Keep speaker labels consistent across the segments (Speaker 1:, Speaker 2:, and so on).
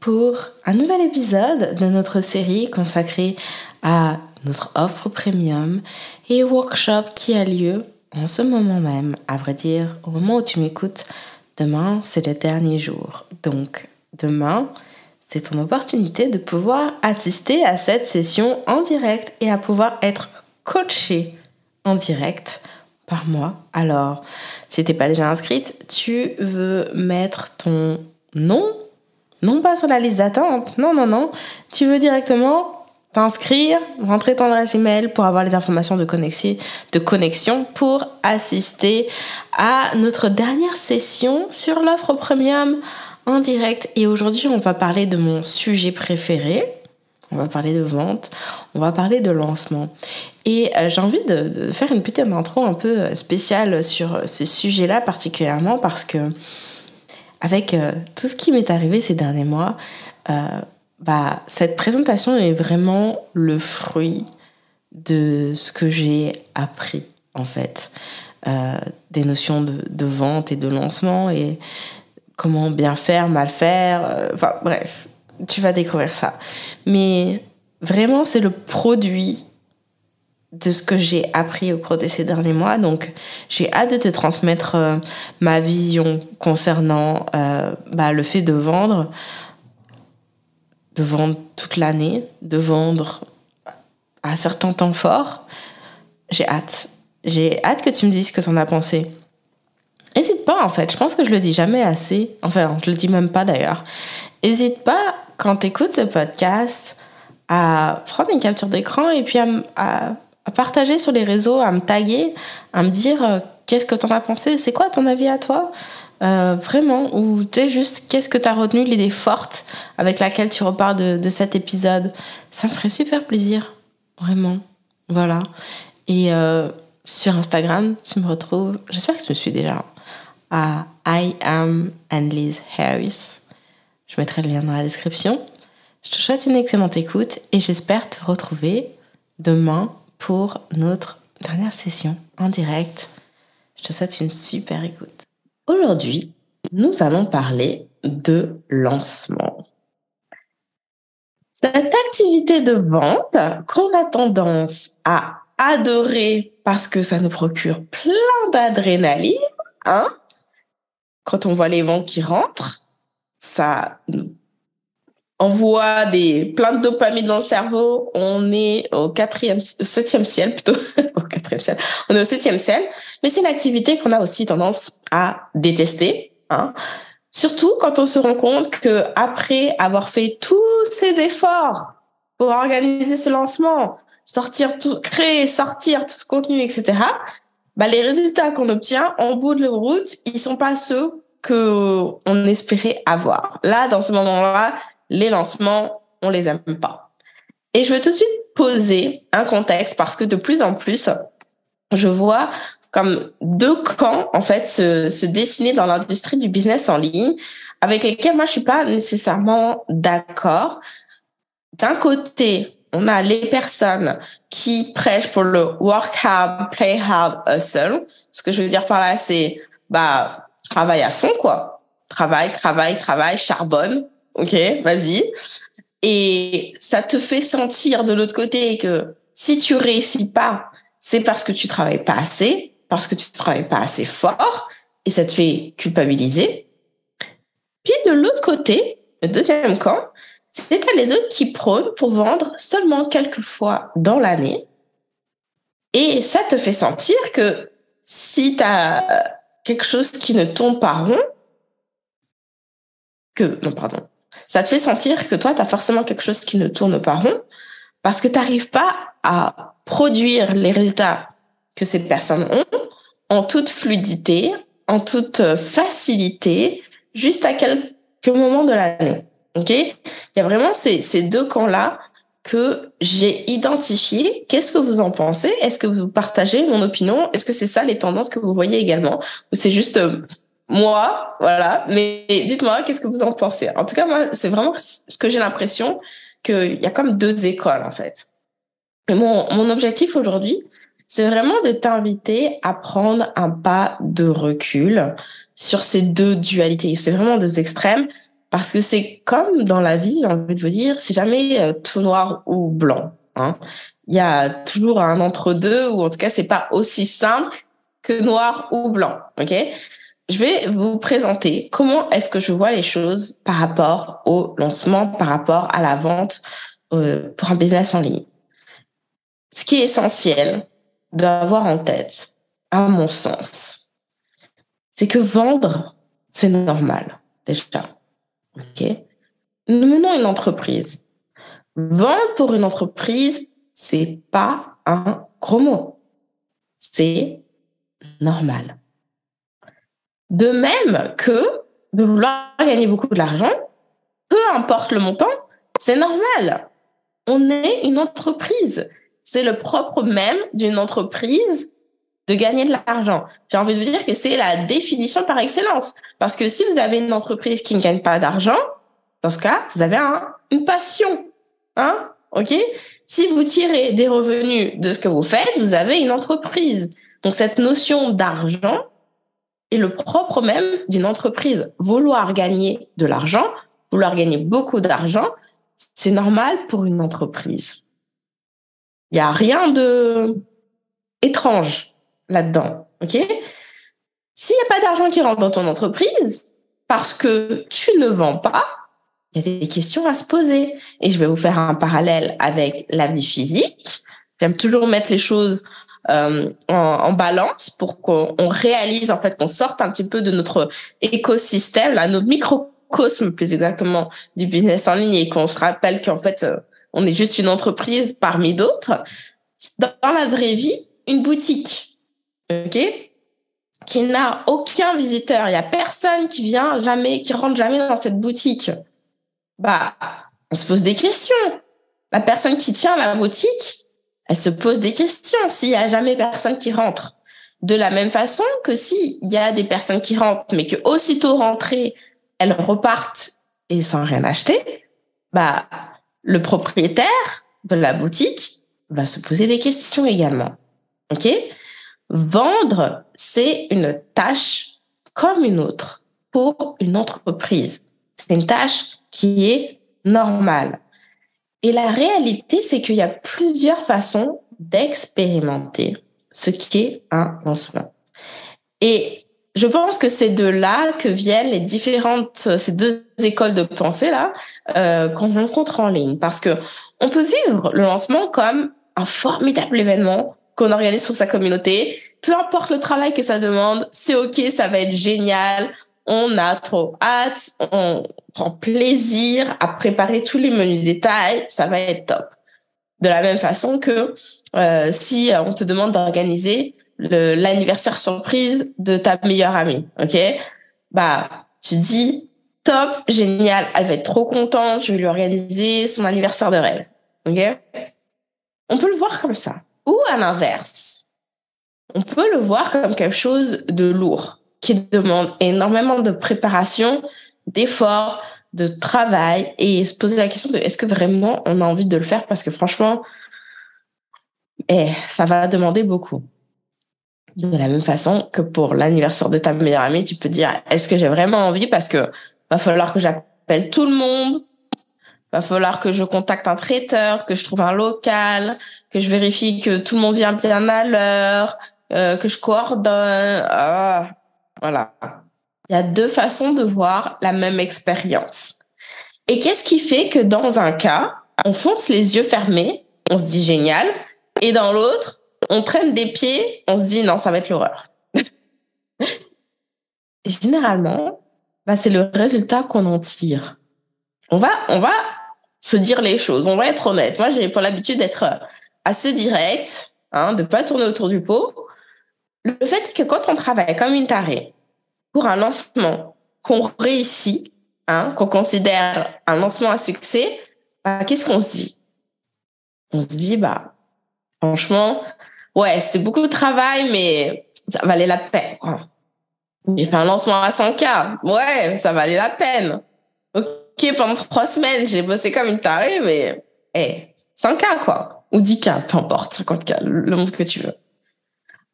Speaker 1: pour un nouvel épisode de notre série consacrée à notre offre premium et workshop qui a lieu en ce moment même. À vrai dire, au moment où tu m'écoutes, demain, c'est le dernier jour. Donc, demain, c'est ton opportunité de pouvoir assister à cette session en direct et à pouvoir être coaché en direct par moi. Alors, si tu n'es pas déjà inscrite, tu veux mettre ton nom, non pas sur la liste d'attente, non, non, non, tu veux directement t'inscrire, rentrer ton adresse email pour avoir les informations de connexion, de pour assister à notre dernière session sur l'offre premium en direct. Et aujourd'hui, on va parler de mon sujet préféré. On va parler de vente, on va parler de lancement. Et euh, j'ai envie de, faire une petite intro un peu spéciale sur ce sujet-là particulièrement parce que avec euh, tout ce qui m'est arrivé ces derniers mois, euh, bah, cette présentation est vraiment le fruit de ce que j'ai appris en fait. des notions de, de, vente et de lancement et comment bien faire, mal faire. Enfin bref, tu vas découvrir ça. Mais vraiment, c'est le produit de ce que j'ai appris au cours de ces derniers mois. Donc, j'ai hâte de te transmettre euh, ma vision concernant euh, bah, le fait de vendre, de vendre toute l'année, de vendre à certains temps forts. J'ai hâte. J'ai hâte que tu me dises ce que tu en as pensé. N'hésite pas, en fait. Je pense que je le dis jamais assez. Enfin, je le dis même pas d'ailleurs. N'hésite pas, quand tu écoutes ce podcast, à prendre une capture d'écran et puis à partager sur les réseaux, à me taguer, à me dire euh, qu'est-ce que tu en as pensé, c'est quoi ton avis à toi? Euh, Vraiment, ou tu sais, juste qu'est-ce que tu as retenu, l'idée forte avec laquelle tu repars de, de, cet épisode? Ça me ferait super plaisir, vraiment. Voilà. Et euh, sur Instagram, tu me retrouves, j'espère que tu me suis déjà, à I am Annelise Harris. Je mettrai le lien dans la description. Je te souhaite une excellente écoute et j'espère te retrouver demain pour notre dernière session en direct. Je te souhaite une super écoute. Aujourd'hui, nous allons parler de lancement. Cette activité de vente qu'on a tendance à adorer parce que ça nous procure plein d'adrénaline, hein? Quand on voit les vents qui rentrent, ça nous envoie des plein de dopamine dans le cerveau. On est au quatrième, septième ciel plutôt, au quatrième ciel. On est au septième ciel, mais c'est une activité qu'on a aussi tendance à détester. Hein. Surtout quand on se rend compte que après avoir fait tous ces efforts pour organiser ce lancement, sortir tout, créer, sortir tout ce contenu, etc. Bah, les résultats qu'on obtient en bout de route, ils sont pas ceux que on espérait avoir. Là, dans ce moment-là, les lancements, on les aime pas. Et je veux tout de suite poser un contexte parce que de plus en plus, je vois comme deux camps en fait se, dessiner dans l'industrie du business en ligne avec lesquels moi je suis pas nécessairement d'accord. D'un côté, on a les personnes qui prêchent pour le work hard, play hard, hustle. Ce que je veux dire par là, c'est bah travaille à fond quoi. Travail, travail, travail, charbonne ok, vas-y. Et ça te fait sentir de l'autre côté que si tu réussis pas, c'est parce que tu travailles pas assez, parce que tu travailles pas assez fort, et ça te fait culpabiliser. Puis de l'autre côté, le deuxième camp, c'est à les autres qui prônent pour vendre seulement quelques fois dans l'année. Et ça te fait sentir que si tu as quelque chose qui ne tombe pas rond, que, non, pardon, ça te fait sentir que toi, tu as forcément quelque chose qui ne tourne pas rond parce que tu n'arrives pas à produire les résultats que ces personnes ont en toute fluidité, en toute facilité, juste à quelques moments de l'année. OK? Il y a vraiment ces, deux camps-là que j'ai identifiés. Qu'est-ce que vous en pensez? Est-ce que vous partagez mon opinion? Est-ce que c'est ça les tendances que vous voyez également? Ou c'est juste euh, moi, voilà. Mais dites-moi, qu'est-ce que vous en pensez? En tout cas, moi, c'est vraiment ce que j'ai l'impression qu'il y a comme deux écoles, en fait. Mon, mon objectif aujourd'hui, c'est vraiment de t'inviter à prendre un pas de recul sur ces deux dualités. C'est vraiment deux extrêmes. Parce que c'est comme dans la vie, j'ai envie de vous dire, c'est jamais euh, tout noir ou blanc. Hein. Il y a toujours un entre-deux, ou en tout cas, c'est pas aussi simple que noir ou blanc. Ok? Je vais vous présenter comment est-ce que je vois les choses par rapport au lancement, par rapport à la vente euh, pour un business en ligne. Ce qui est essentiel d'avoir en tête, à mon sens, c'est que vendre, c'est normal déjà. OK? Nous menons une entreprise. Vendre pour une entreprise, c'est pas un gros mot. C'est normal. De même que de vouloir gagner beaucoup d'argent, peu importe le montant, c'est normal. On est une entreprise. C'est le propre même d'une entreprise de gagner de l'argent. J'ai envie de vous dire que c'est la définition par excellence. Parce que si vous avez une entreprise qui ne gagne pas d'argent, dans ce cas, vous avez une passion. Hein? OK? Si vous tirez des revenus de ce que vous faites, vous avez une entreprise. Donc, cette notion d'argent est le propre même d'une entreprise. Vouloir gagner de l'argent, vouloir gagner beaucoup d'argent, c'est normal pour une entreprise. Il n'y a rien de étrange là-dedans. OK? S'il n'y a pas d'argent qui rentre dans ton entreprise parce que tu ne vends pas, il y a des questions à se poser. Et je vais vous faire un parallèle avec la vie physique. J'aime toujours mettre les choses euh, en, balance pour qu'on réalise, en fait, qu'on sorte un petit peu de notre écosystème, là, notre microcosme plus exactement du business en ligne et qu'on se rappelle qu'en fait, euh, on est juste une entreprise parmi d'autres. Dans la vraie vie, une boutique, ok, qui n'a aucun visiteur, il y a personne qui vient jamais, qui rentre jamais dans cette boutique, bah, on se pose des questions. La personne qui tient la boutique, elle se pose des questions s'il y a jamais personne qui rentre. De la même façon que s'il y a des personnes qui rentrent, mais que aussitôt rentrées, elles repartent et sans rien acheter, bah, le propriétaire de la boutique va se poser des questions également. OK? Vendre, c'est une tâche comme une autre pour une entreprise. C'est une tâche qui est normale. Et la réalité, c'est qu'il y a plusieurs façons d'expérimenter ce qui est un lancement. Et je pense que c'est de là que viennent les différentes, ces deux écoles de pensée là euh, qu'on rencontre en ligne, parce que on peut vivre le lancement comme un formidable événement qu'on organise pour sa communauté. Peu importe le travail que ça demande, c'est OK, ça va être génial. On a trop hâte, on prend plaisir à préparer tous les menus détails, ça va être top. De la même façon que euh, si on te demande d'organiser l'anniversaire surprise de ta meilleure amie, ok? Bah, tu dis top, génial, elle va être trop contente, je vais lui organiser son anniversaire de rêve, ok? On peut le voir comme ça. Ou à l'inverse, on peut le voir comme quelque chose de lourd, qui demande énormément de préparation, d'efforts, de travail, et se poser la question de est-ce que vraiment on a envie de le faire? Parce que franchement, eh, ça va demander beaucoup. De la même façon que pour l'anniversaire de ta meilleure amie, tu peux dire est-ce que j'ai vraiment envie? Parce que va falloir que j'appelle tout le monde, va falloir que je contacte un traiteur, que je trouve un local, que je vérifie que tout le monde vient bien à l'heure, euh, que je coordonne. Ah, voilà. Il y a deux façons de voir la même expérience. Et qu'est-ce qui fait que dans un cas, on fonce les yeux fermés, on se dit génial, et dans l'autre, on traîne des pieds, on se dit non, ça va être l'horreur. Généralement, bah, c'est le résultat qu'on en tire. On va, on va se dire les choses. On va être honnête. Moi, j'ai pour l'habitude d'être assez direct, hein, de pas tourner autour du pot. Le fait que quand on travaille comme une tarée pour un lancement qu'on réussit, hein, qu'on considère un lancement à succès, bah, qu'est-ce qu'on se dit? On se dit, bah, franchement, ouais, c'était beaucoup de travail, mais ça valait la peine. J'ai fait un lancement à 100K. Ouais, ça valait la peine pendant trois semaines, j'ai bossé comme une tarée, mais hey, 100K, quoi. Ou 10K, peu importe, 50K, le nombre que tu veux.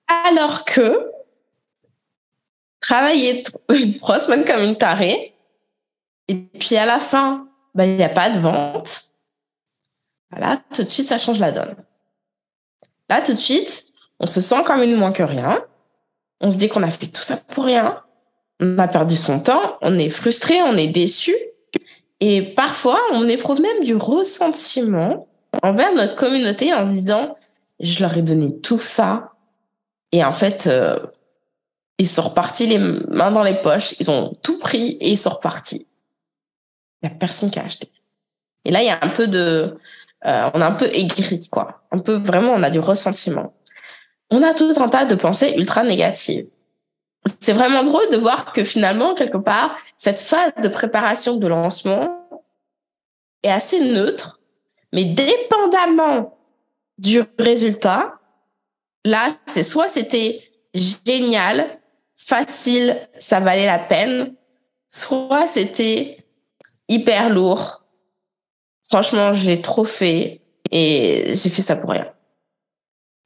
Speaker 1: Alors que travailler trois semaines comme une tarée, et puis à la fin, bah, il n'y a pas de vente, là, tout de suite, ça change la donne. Là, tout de suite, on se sent comme une moins que rien. On se dit qu'on a fait tout ça pour rien. On a perdu son temps, on est frustré, on est déçu. Et parfois, on éprouve même du ressentiment envers notre communauté en se disant, je leur ai donné tout ça. Et en fait, euh, ils sont repartis les mains dans les poches, ils ont tout pris et ils sont repartis. Il n'y a personne qui a acheté. Et là, y a un peu de, euh, on a un peu aigri, quoi. Un peu vraiment, on a du ressentiment. On a tout un tas de pensées ultra négatives. C'est vraiment drôle de voir que finalement, quelque part, cette phase de préparation de lancement est assez neutre, mais dépendamment du résultat, là, c'est soit c'était génial, facile, ça valait la peine, soit c'était hyper lourd, franchement, j'ai trop fait et j'ai fait ça pour rien.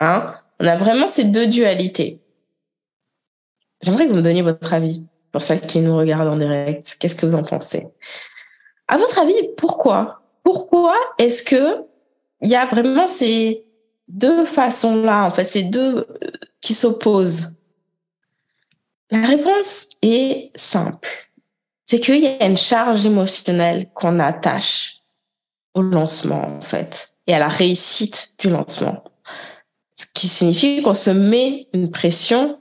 Speaker 1: Hein? On a vraiment ces deux dualités. J'aimerais que vous me donniez votre avis pour celles qui nous regardent en direct. Qu'est-ce que vous en pensez? À votre avis, pourquoi? Pourquoi est-ce que il y a vraiment ces deux façons-là, en fait, ces deux euh, qui s'opposent La réponse est simple. C'est qu'il y a une charge émotionnelle qu'on attache au lancement, en fait, et à la réussite du lancement. Ce qui signifie qu'on se met une pression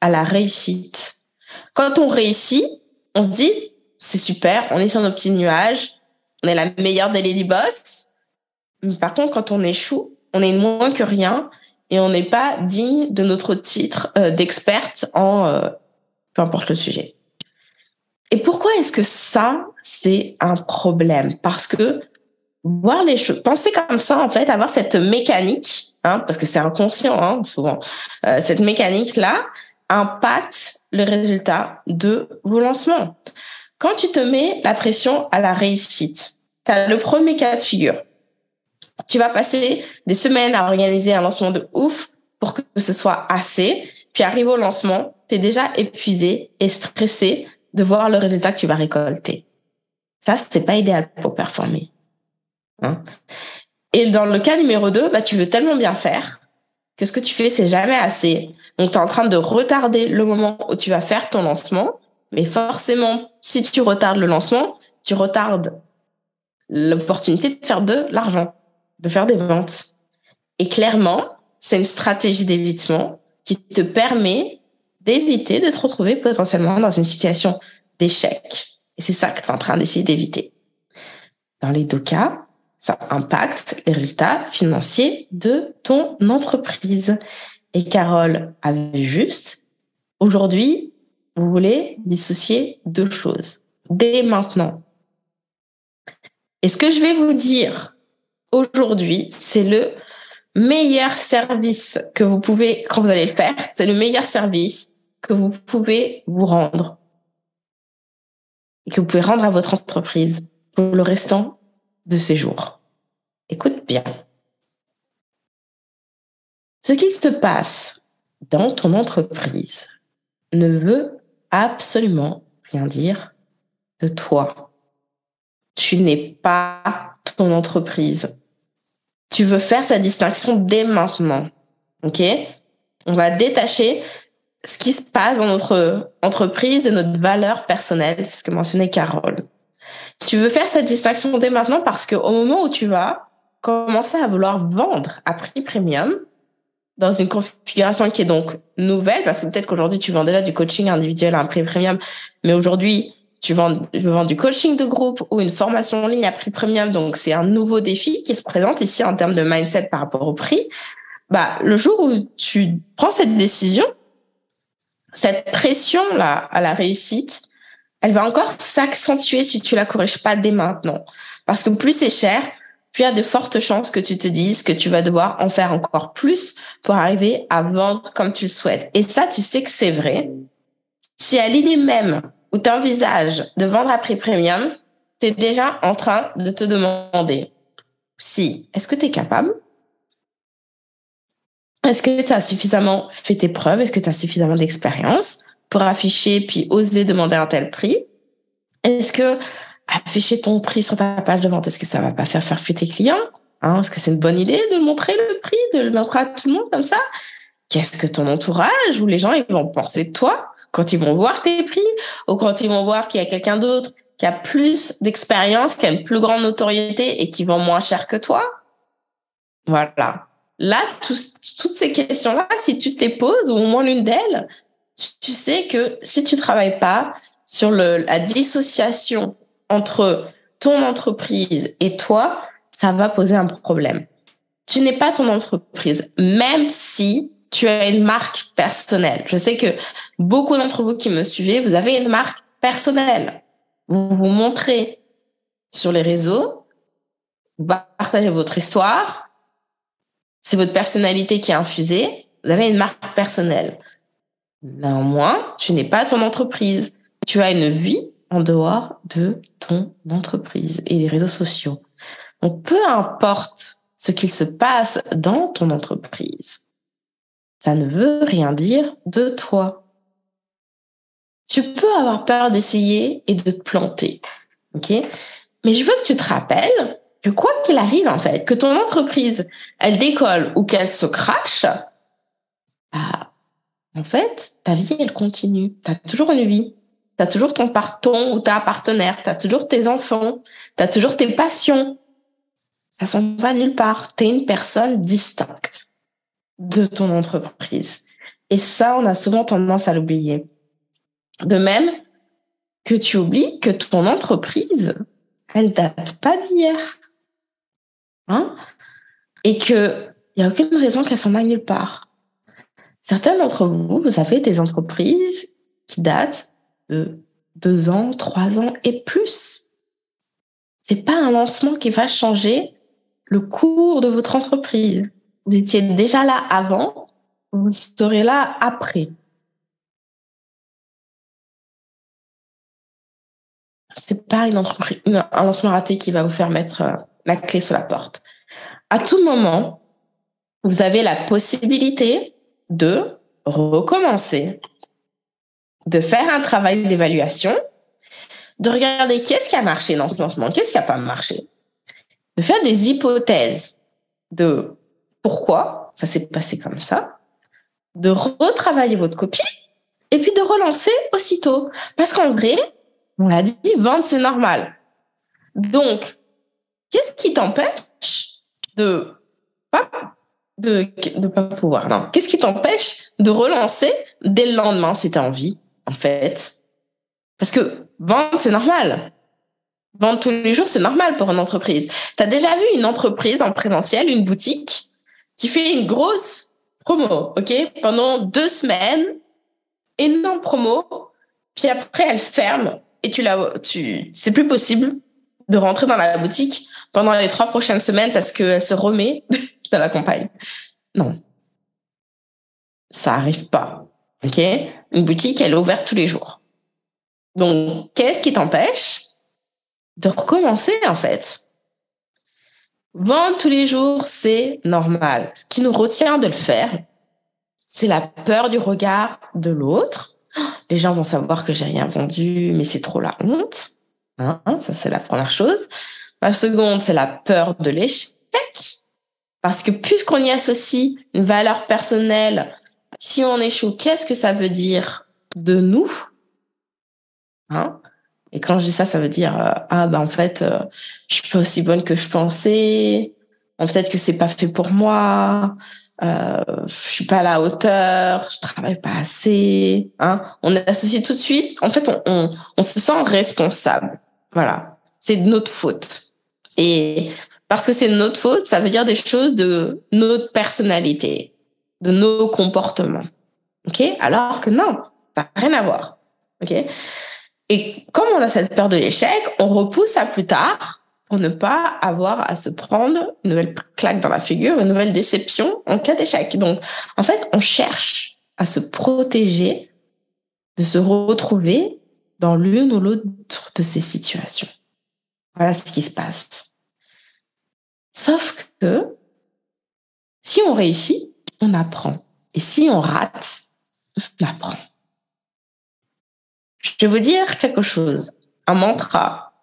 Speaker 1: à la réussite. Quand on réussit, on se dit, c'est super, on est sur nos petits nuages, on est la meilleure des lady boss. Mais par contre, quand on échoue, on est moins que rien et on n'est pas digne de notre titre euh, d'experte en euh, peu importe le sujet. Et pourquoi est-ce que ça, c'est un problème? Parce que voir les choses, penser comme ça en fait, avoir cette mécanique, hein, parce que c'est inconscient hein, souvent, euh, cette mécanique là impacte le résultat de vos lancements. Quand tu te mets la pression à la réussite, tu as le premier cas de figure. Tu vas passer des semaines à organiser un lancement de ouf pour que ce soit assez, puis arrive au lancement, tu es déjà épuisé et stressé de voir le résultat que tu vas récolter. Ça, c'est pas idéal pour performer. Hein. Et dans le cas numéro 2, bah, tu veux tellement bien faire que ce que tu fais, c'est jamais assez. Donc, tu es en train de retarder le moment où tu vas faire ton lancement. Mais forcément, si tu retardes le lancement, tu retardes l'opportunité de faire de l'argent, de faire des ventes. Et clairement, c'est une stratégie d'évitement qui te permet d'éviter de te retrouver potentiellement dans une situation d'échec. Et c'est ça que tu es en train d'essayer d'éviter. Dans les deux cas, ça impacte les résultats financiers de ton entreprise. Et Carole avait juste, aujourd'hui, vous voulez dissocier deux choses. Dès maintenant. Et ce que je vais vous dire aujourd'hui, c'est le meilleur service que vous pouvez, quand vous allez le faire, c'est le meilleur service que vous pouvez vous rendre que vous pouvez rendre à votre entreprise pour le restant de ces jours. Écoute bien. Ce qui se passe dans ton entreprise ne veut absolument rien dire de toi. Tu n'es pas ton entreprise. Tu veux faire sa distinction dès maintenant. OK? On va détacher ce qui se passe dans notre entreprise de notre valeur personnelle, c'est ce que mentionnait Carole. Tu veux faire cette distinction dès maintenant parce qu'au moment où tu vas commencer à vouloir vendre à prix premium dans une configuration qui est donc nouvelle, parce que peut-être qu'aujourd'hui tu vends déjà du coaching individuel à un prix premium, mais aujourd'hui tu vends, tu vendre du coaching de groupe ou une formation en ligne à prix premium, donc c'est un nouveau défi qui se présente ici en termes de mindset par rapport au prix. Bah, le jour où tu prends cette décision, cette pression là à la réussite, elle va encore s'accentuer si tu la corriges pas dès maintenant. Parce que plus c'est cher, plus il y a de fortes chances que tu te dises que tu vas devoir en faire encore plus pour arriver à vendre comme tu le souhaites. Et ça, tu sais que c'est vrai. Si à l'idée même où tu envisages de vendre à prix premium, tu es déjà en train de te demander si, est-ce que tu es capable? Est-ce que tu as suffisamment fait tes preuves? Est-ce que tu as suffisamment d'expérience pour afficher puis oser demander un tel prix? Est-ce que afficher ton prix sur ta page de vente, est-ce que ça va pas faire faire fuir tes clients? Hein Est-ce que c'est une bonne idée de montrer le prix, de le montrer à tout le monde comme ça? Qu'est-ce que ton entourage ou les gens ils vont penser de toi? Quand ils vont voir tes prix ou quand ils vont voir qu'il y a quelqu'un d'autre qui a plus d'expérience, qui a une plus grande notoriété et qui vend moins cher que toi Voilà. Là, toutes ces questions-là, si tu te les poses, ou au moins l'une d'elles, tu, sais que si tu travailles pas sur la dissociation entre ton entreprise et toi, ça va poser un problème. Tu n'es pas ton entreprise, même si tu as une marque personnelle. Je sais que beaucoup d'entre vous qui me suivez, vous avez une marque personnelle. Vous vous montrez sur les réseaux, vous partagez votre histoire, c'est votre personnalité qui est infusée, vous avez une marque personnelle. Néanmoins, tu n'es pas ton entreprise. Tu as une vie en dehors de ton entreprise et les réseaux sociaux. Donc, peu importe ce qu'il se passe dans ton entreprise, ça ne veut rien dire de toi. Tu peux avoir peur d'essayer et de te planter. OK? Mais je veux que tu te rappelles que quoi qu'il arrive, en fait, que ton entreprise, elle décolle ou qu'elle se crache, bah, en fait, ta vie, elle continue. Tu as toujours une vie. Tu as toujours ton parton ou ta partenaire. Tu as toujours tes enfants. Tu as toujours tes passions. Ça s'en va nulle part. Tu es une personne distincte de ton entreprise. Et ça, on a souvent tendance à l'oublier. De même que tu oublies que ton entreprise, elle date pas d'hier. Hein? Et qu'il n'y a aucune raison qu'elle s'en aille nulle part. Certains d'entre vous, vous avez des entreprises qui datent de deux ans, trois ans et plus. C'est pas un lancement qui va changer le cours de votre entreprise. Vous étiez déjà là avant, vous serez là après. C'est pas une entreprise, un lancement raté qui va vous faire mettre euh, la clé sur la porte. À tout moment, vous avez la possibilité de recommencer, de faire un travail d'évaluation, de regarder qu'est-ce qui a marché dans ce lancement, qu'est-ce qui n'a pas marché, de faire des hypothèses de pourquoi ça s'est passé comme ça, de retravailler votre copie et puis de relancer aussitôt. Parce qu'en vrai, on l'a dit, vendre, c'est normal. Donc, qu'est-ce qui t'empêche de pas de ne pas pouvoir. Non. Qu'est-ce qui t'empêche de relancer dès le lendemain si tu as envie, en fait? Parce que vendre, c'est normal. Vendre tous les jours, c'est normal pour une entreprise. Tu as déjà vu une entreprise en présentiel, une boutique, qui fait une grosse promo, OK? Pendant deux semaines, énorme promo, puis après, elle ferme et tu la, tu, c'est plus possible de rentrer dans la boutique pendant les trois prochaines semaines parce qu'elle se remet de la campagne. Non. Ça arrive pas. OK? Une boutique, elle est ouverte tous les jours. Donc, qu'est-ce qui t'empêche de recommencer, en fait? Vendre tous les jours, c'est normal. Ce qui nous retient de le faire, c'est la peur du regard de l'autre. Les gens vont savoir que j'ai rien vendu, mais c'est trop la honte. Hein? Ça, c'est la première chose. La seconde, c'est la peur de l'échec. Parce que puisqu'on y associe une valeur personnelle, si on échoue, qu'est-ce que ça veut dire de nous hein? Et quand je dis ça, ça veut dire euh, ah ben en fait, euh, je suis pas aussi bonne que je pensais. Peut-être que c'est pas fait pour moi. Euh, je suis pas à la hauteur. Je travaille pas assez. Hein on associe tout de suite. En fait, on, on, on se sent responsable. Voilà, c'est de notre faute. Et parce que c'est notre faute, ça veut dire des choses de notre personnalité, de nos comportements. OK? Alors que non, ça n'a rien à voir. OK? Et comme on a cette peur de l'échec, on repousse à plus tard pour ne pas avoir à se prendre une nouvelle claque dans la figure, une nouvelle déception en cas d'échec. Donc, en fait, on cherche à se protéger de se retrouver dans l'une ou l'autre de ces situations. Voilà ce qui se passe. Sauf que si on réussit, on apprend. Et si on rate, on apprend. Je vais vous dire quelque chose, un mantra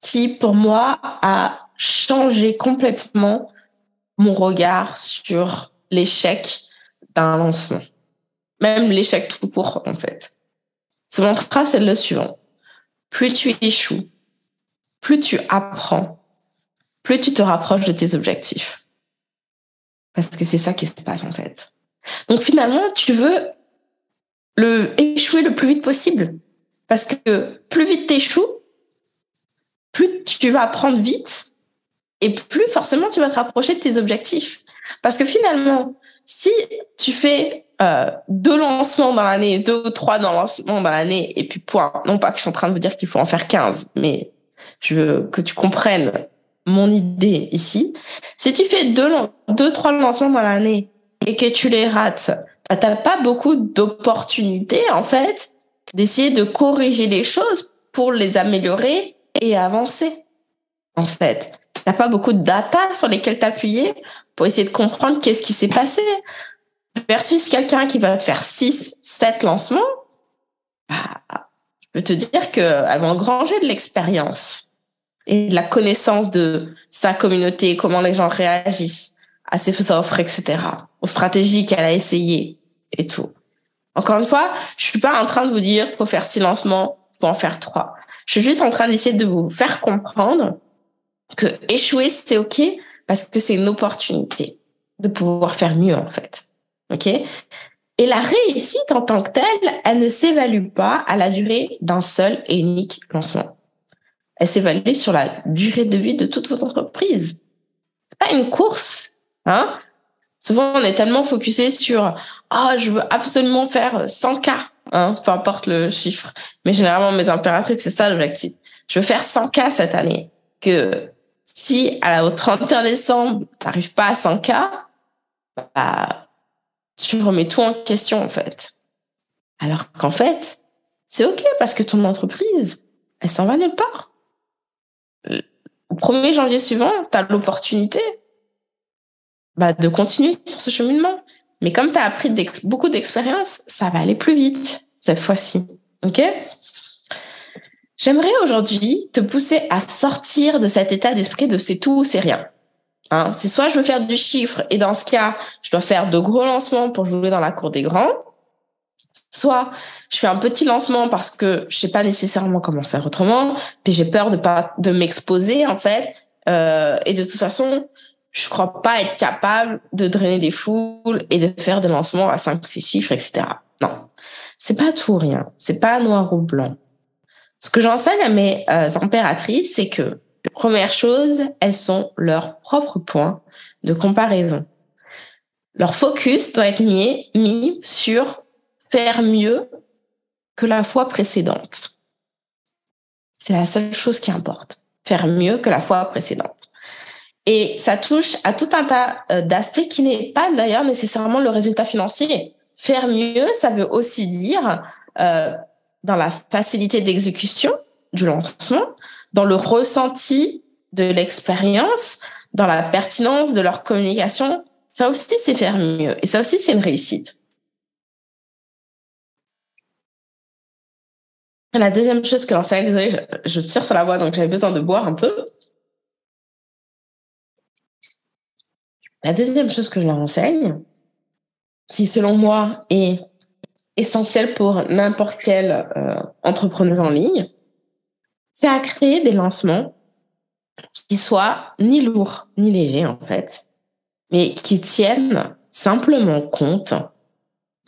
Speaker 1: qui, pour moi, a changé complètement mon regard sur l'échec d'un lancement. Même l'échec tout court, en fait. Ce mantra, c'est le suivant. Plus tu échoues, plus tu apprends, plus tu te rapproches de tes objectifs. Parce que c'est ça qui se passe, en fait. Donc finalement, tu veux le échouer le plus vite possible. Parce que plus vite tu échoues, plus tu vas apprendre vite et plus forcément tu vas te rapprocher de tes objectifs. Parce que finalement, si tu fais euh, deux lancements dans l'année, deux ou trois lancements dans l'année, et puis point, non pas que je suis en train de vous dire qu'il faut en faire 15, mais je veux que tu comprennes mon idée ici. Si tu fais deux, deux trois lancements dans l'année et que tu les rates, bah, t'as pas beaucoup d'opportunités, en fait, d'essayer de corriger les choses pour les améliorer et avancer. En fait, t'as pas beaucoup de data sur lesquelles t'appuyer pour essayer de comprendre qu'est-ce qui s'est passé. Versus quelqu'un qui va te faire 6, 7 lancements, bah, je peux te dire qu'elle va engranger de l'expérience et de la connaissance de sa communauté, comment les gens réagissent à ses offres, etc. Aux stratégies qu'elle a essayées et tout. Encore une fois, je suis pas en train de vous dire faut faire six lancements, faut en faire trois. Je suis juste en train d'essayer de vous faire comprendre que échouer c'est ok parce que c'est une opportunité de pouvoir faire mieux en fait. Ok? Et la réussite en tant que telle, elle ne s'évalue pas à la durée d'un seul et unique lancement. Elle s'évalue sur la durée de vie de toute votre entreprise. C'est pas une course, hein? Souvent, on est tellement focusé sur ah, je veux absolument faire 100 k, hein, peu importe le chiffre. Mais généralement, mes impératrices, c'est ça l'objectif. Je veux faire 100 k cette année. Que si à la, au 31 décembre, tu n'arrives pas à 100 k, bah, tu remets tout en question en fait. Alors qu'en fait, c'est ok parce que ton entreprise, elle s'en va nulle part. Au 1er janvier suivant, tu as l'opportunité bah, de continuer sur ce cheminement. Mais comme tu as appris beaucoup d'expérience, ça va aller plus vite cette fois-ci. OK? J'aimerais aujourd'hui te pousser à sortir de cet état d'esprit de c'est tout ou c'est rien. Hein, c'est soit je veux faire du chiffre et dans ce cas, je dois faire de gros lancements pour jouer dans la cour des grands. Soit je fais un petit lancement parce que je sais pas nécessairement comment faire autrement, puis j'ai peur de pas de m'exposer en fait. Euh, et de toute façon, je crois pas être capable de drainer des foules et de faire des lancements à 5 6 chiffres, etc. Non. C'est pas tout rien. C'est pas noir ou blanc. Ce que j'enseigne à mes euh, impératrices, c'est que, première chose, elles sont leurs propres points de comparaison. Leur focus doit être mis, mis sur faire mieux que la fois précédente. C'est la seule chose qui importe. Faire mieux que la fois précédente. Et ça touche à tout un tas euh, d'aspects qui n'est pas d'ailleurs nécessairement le résultat financier. Faire mieux, ça veut aussi dire euh, dans la facilité d'exécution du lancement, dans le ressenti de l'expérience, dans la pertinence de leur communication. Ça aussi, c'est faire mieux. Et ça aussi, c'est une réussite. La deuxième chose que l'enseigne, désolé, je, je tire sur la voix, donc j'avais besoin de boire un peu. La deuxième chose que je leur enseigne, qui selon moi est essentielle pour n'importe quel euh, entrepreneur en ligne, c'est à créer des lancements qui soient ni lourds ni légers en fait, mais qui tiennent simplement compte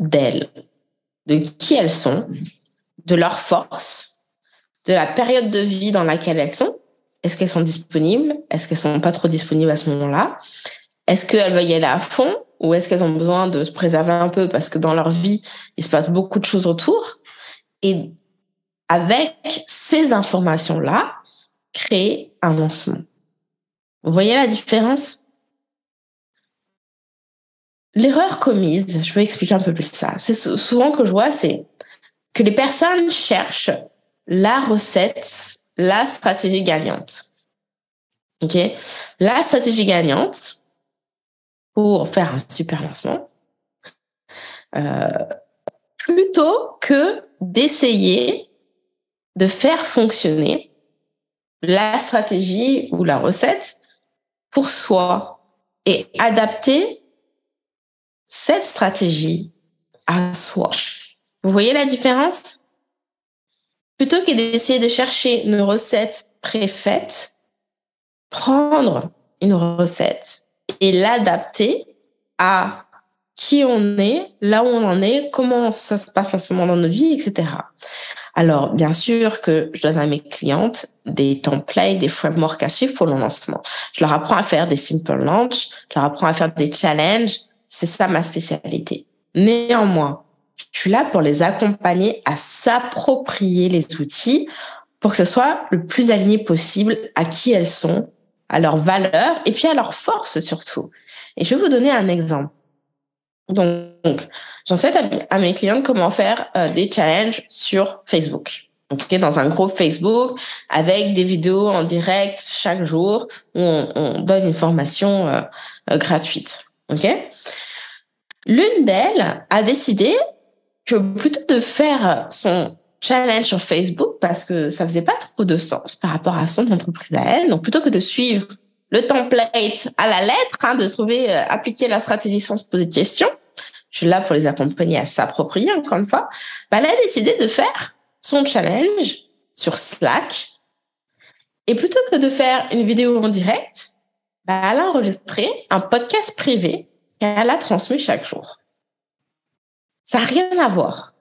Speaker 1: d'elles, de qui elles sont, de leurs forces, de la période de vie dans laquelle elles sont. Est-ce qu'elles sont disponibles? Est-ce qu'elles sont pas trop disponibles à ce moment-là? Est-ce qu'elles veulent y aller à fond ou est-ce qu'elles ont besoin de se préserver un peu? Parce que dans leur vie, il se passe beaucoup de choses autour Et avec ces informations-là, créer un lancement. Vous voyez la différence? L'erreur commise, je vais expliquer un peu plus ça. C'est souvent que je vois, c'est que les personnes cherchent la recette, la stratégie gagnante. OK? La stratégie gagnante, pour faire un super lancement, euh, plutôt que d'essayer de faire fonctionner la stratégie ou la recette pour soi et adapter cette stratégie à soi. Vous voyez la différence? Plutôt que d'essayer de chercher une recette préfaite, prendre une recette et l'adapter à qui on est, là où on en est, comment ça se passe en ce moment dans nos vies, etc. Alors, bien sûr que je donne à mes clientes des templates, des frameworks à suivre pour le lancement. Je leur apprends à faire des simple launch, je leur apprends à faire des challenges. C'est ça ma spécialité. Néanmoins, je suis là pour les accompagner à s'approprier les outils pour que ce soit le plus aligné possible à qui elles sont, à leurs valeurs et puis à leurs forces surtout. Et je vais vous donner un exemple. Donc, j'enseigne à mes clients comment faire euh, des challenges sur Facebook. Okay, dans un groupe Facebook avec des vidéos en direct chaque jour où on, on donne une formation euh, euh, gratuite. Ok? L'une d'elles a décidé que plutôt de faire son challenge sur Facebook parce que ça faisait pas trop de sens par rapport à son entreprise à elle, donc plutôt que de suivre le template à la lettre, hein, de trouver, euh, appliquer la stratégie sans se poser de questions. Je suis là pour les accompagner à s'approprier, encore une fois. Bah, elle a décidé de faire son challenge sur Slack. Et plutôt que de faire une vidéo en direct, bah, elle a enregistré un podcast privé qu'elle a transmis chaque jour. Ça n'a rien à voir.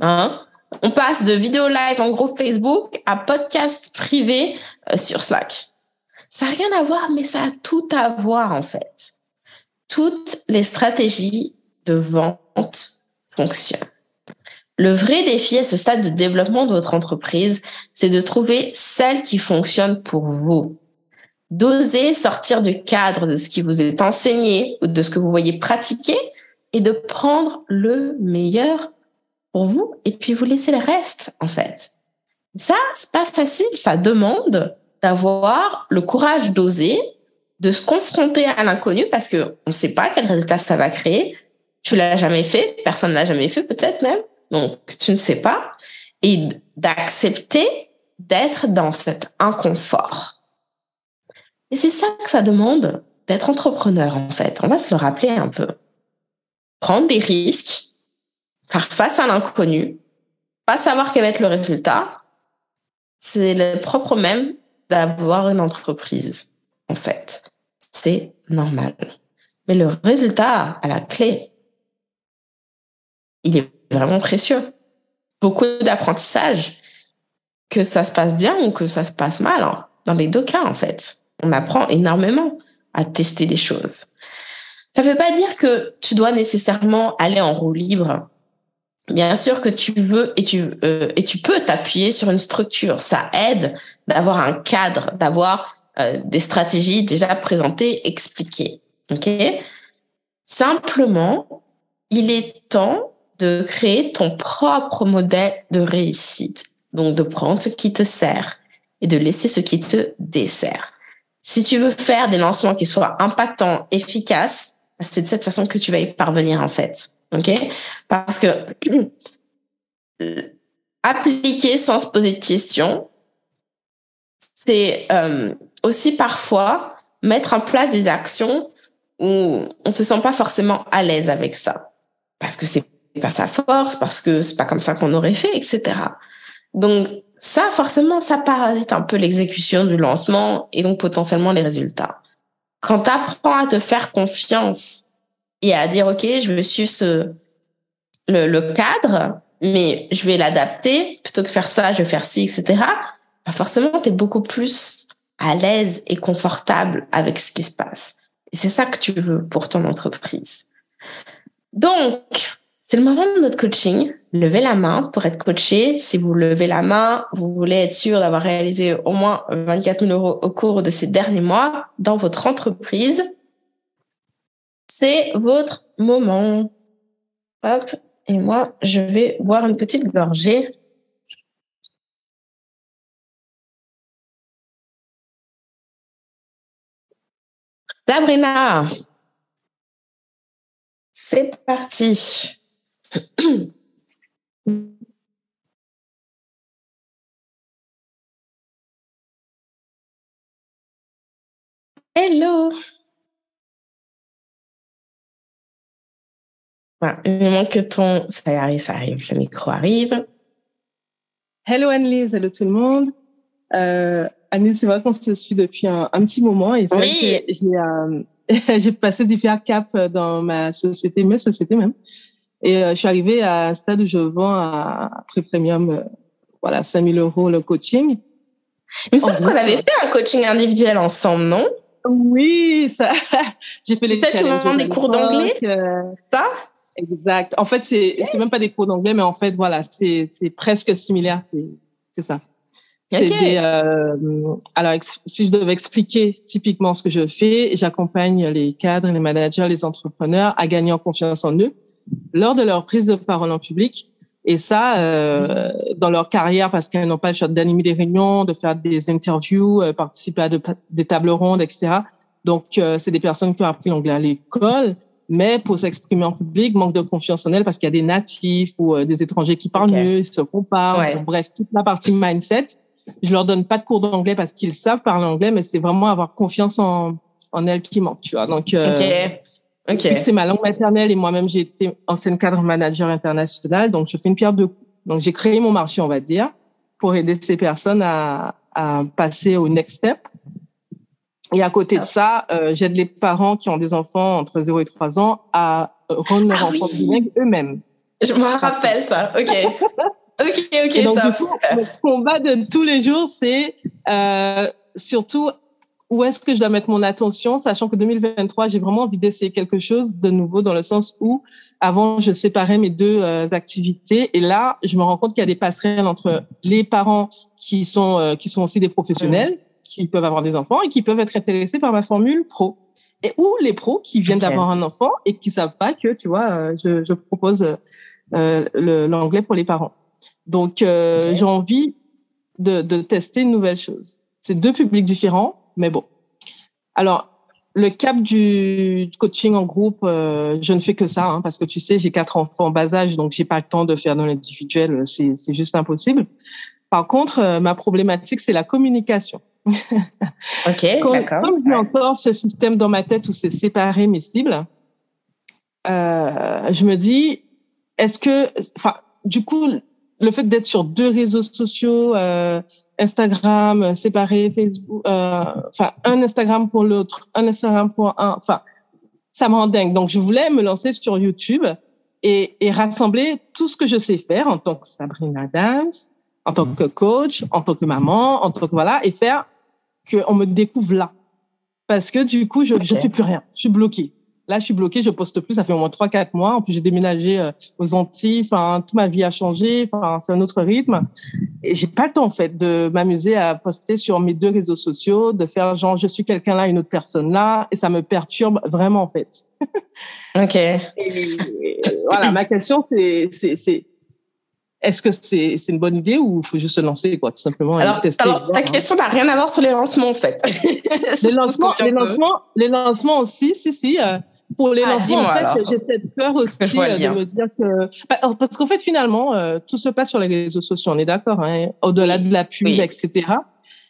Speaker 1: Hein? On passe de vidéo live en groupe Facebook à podcast privé euh, sur Slack. Ça n'a rien à voir, mais ça a tout à voir en fait. Toutes les stratégies de vente fonctionnent. Le vrai défi à ce stade de développement de votre entreprise, c'est de trouver celle qui fonctionne pour vous. D'oser sortir du cadre de ce qui vous est enseigné ou de ce que vous voyez pratiquer et de prendre le meilleur pour vous et puis vous laisser le reste, en fait. Ça, c'est pas facile. Ça demande d'avoir le courage d'oser, de se confronter à l'inconnu parce que on sait pas quel résultat ça va créer. Tu l'as jamais fait, personne l'a jamais fait peut-être même, donc tu ne sais pas, et d'accepter d'être dans cet inconfort. Et c'est ça que ça demande d'être entrepreneur en fait. On va se le rappeler un peu. Prendre des risques, faire face à l'inconnu, pas savoir quel va être le résultat, c'est le propre même d'avoir une entreprise, en fait. C'est normal. Mais le résultat à la clé, il est vraiment précieux. Beaucoup d'apprentissage, que ça se passe bien ou que ça se passe mal, hein. dans les deux cas, en fait. On apprend énormément à tester des choses. Ça ne veut pas dire que tu dois nécessairement aller en roue libre bien sûr que tu veux et tu euh, et tu peux t'appuyer sur une structure. Ça aide d'avoir un cadre, d'avoir euh, des stratégies déjà présentées, expliquées. Ok? Simplement, il est temps de créer ton propre modèle de réussite. Donc, de prendre ce qui te sert et de laisser ce qui te dessert. Si tu veux faire des lancements qui soient impactants, efficaces, c'est de cette façon que tu vas y parvenir en fait. OK? Parce que appliquer sans se poser de questions, c'est euh, aussi parfois mettre en place des actions où on se sent pas forcément à l'aise avec ça. Parce que c'est pas sa force, parce que c'est pas comme ça qu'on aurait fait, etc. Donc, ça, forcément, ça parasite un peu l'exécution du lancement et donc potentiellement les résultats. Quand tu apprends à te faire confiance et à dire, OK, je vais suivre ce, le, le cadre, mais je vais l'adapter. Plutôt que faire ça, je vais faire ci, etc. Bah forcément, tu es beaucoup plus à l'aise et confortable avec ce qui se passe. Et c'est ça que tu veux pour ton entreprise. Donc, c'est le moment de notre coaching. Levez la main pour être coaché. Si vous levez la main, vous voulez être sûr d'avoir réalisé au moins 24 000 euros au cours de ces derniers mois dans votre entreprise c'est votre moment. Hop, et moi, je vais boire une petite gorgée. Sabrina, c'est parti. Hello Il manque que ton... Ça arrive, ça arrive, le micro arrive.
Speaker 2: Hello Annelise, hello tout le monde. Euh, Annelise, c'est vrai qu'on se suit depuis un, petit moment et
Speaker 1: oui.
Speaker 2: Euh, j'ai passé différents caps dans ma société, mes sociétés même. Et euh, je suis arrivée à un stade où je vends à prix premium, euh, voilà, 5000 euros le coaching.
Speaker 1: Il me semble qu'on avait fait un coaching individuel ensemble, non?
Speaker 2: Oui, ça.
Speaker 1: j'ai fait tu sais, tout des cours d'anglais?
Speaker 2: Euh,
Speaker 1: ça?
Speaker 2: Exact. En fait, c'est c'est même pas des cours d'anglais, mais en fait, voilà, c'est presque similaire. C'est ça.
Speaker 1: Okay.
Speaker 2: euh, alors, si je devais expliquer typiquement ce que je fais, j'accompagne les cadres, les managers, les entrepreneurs à gagner en confiance en eux lors de leur prise de parole en public. Et ça, euh, dans leur carrière, parce qu'elles n'ont pas le choix d'animer des réunions, de faire des interviews, euh, participer à des tables rondes, etc. Donc, euh, c'est des personnes qui ont appris l'anglais à l'école, mais pour s'exprimer en public, manque de confiance en elles parce qu'il y a des natifs ou euh, des étrangers qui parlent mieux, ils se comparent. Bref, toute la partie mindset. Je leur donne pas de cours d'anglais parce qu'ils savent parler anglais, mais c'est vraiment avoir confiance en, en elles qui manque, tu vois. Donc,
Speaker 1: euh,
Speaker 2: okay. c'est ma langue maternelle et moi-même, j'ai été ancienne cadre manager international, donc je fais une pierre de coups. Donc, j'ai créé mon marché, on va dire, pour aider ces personnes à, à passer au next step. Et à côté de ça, euh, j'aide les parents qui ont des enfants entre 0 et 3 ans à rendre leurs ah enfants oui. eux-mêmes.
Speaker 1: Je me rappelle ça, ok. ok, ok,
Speaker 2: donc,
Speaker 1: ça,
Speaker 2: du coup, Le combat de tous les jours, c'est euh, surtout où est-ce que je dois mettre mon attention, sachant que 2023, j'ai vraiment envie d'essayer quelque chose de nouveau dans le sens où avant, je séparais mes deux euh, activités et là, je me rends compte qu'il y a des passerelles entre les parents qui sont euh, qui sont aussi des professionnels, qui peuvent avoir des enfants et qui peuvent être intéressés par ma formule pro. Et ou les pros qui viennent okay. d'avoir un enfant et qui savent pas que, tu vois, euh, je, je propose l'anglais pour les parents. Donc, okay. j'ai envie de, de tester une nouvelle chose. C'est deux publics différents mais bon. Alors, le cap du coaching en groupe, euh, je ne fais que ça, hein, parce que tu sais, j'ai quatre enfants en bas âge, donc j'ai pas le temps de faire dans l'individuel, c'est juste impossible. Par contre, euh, ma problématique, c'est la communication.
Speaker 1: ok,
Speaker 2: comme. Comme j'ai encore ce système dans ma tête où c'est séparer mes cibles, euh, je me dis, est-ce que, enfin, du coup, le fait d'être sur deux réseaux sociaux, euh, Instagram séparé, Facebook, euh, enfin un Instagram pour l'autre, un Instagram pour un, enfin ça me rend dingue. Donc je voulais me lancer sur YouTube et, et rassembler tout ce que je sais faire en tant que Sabrina Dance, en tant que coach, en tant que maman, en tant que voilà, et faire qu'on me découvre là. Parce que du coup, je ne fais plus rien. Je suis bloquée. Là, je suis bloquée, je poste plus. Ça fait au moins trois, quatre mois. En plus, j'ai déménagé euh, aux Antilles. Enfin, toute ma vie a changé. Enfin, c'est un autre rythme. Et j'ai pas le temps, en fait, de m'amuser à poster sur mes deux réseaux sociaux, de faire genre, je suis quelqu'un là, une autre personne là. Et ça me perturbe vraiment, en fait.
Speaker 1: OK.
Speaker 2: Et, et, voilà, ma question, c'est, c'est, c'est, est-ce que c'est c'est une bonne idée ou il faut juste se lancer quoi tout simplement
Speaker 1: alors, tester, alors ta question n'a rien à voir sur les lancements en fait
Speaker 2: les lancements les lancements les lancements aussi si si euh, pour les ah, lancements, en fait, j'ai cette peur aussi euh, de me dire que bah, parce qu'en fait finalement euh, tout se passe sur les réseaux sociaux, on est d'accord, hein, au-delà
Speaker 1: oui.
Speaker 2: de la pub,
Speaker 1: oui.
Speaker 2: etc.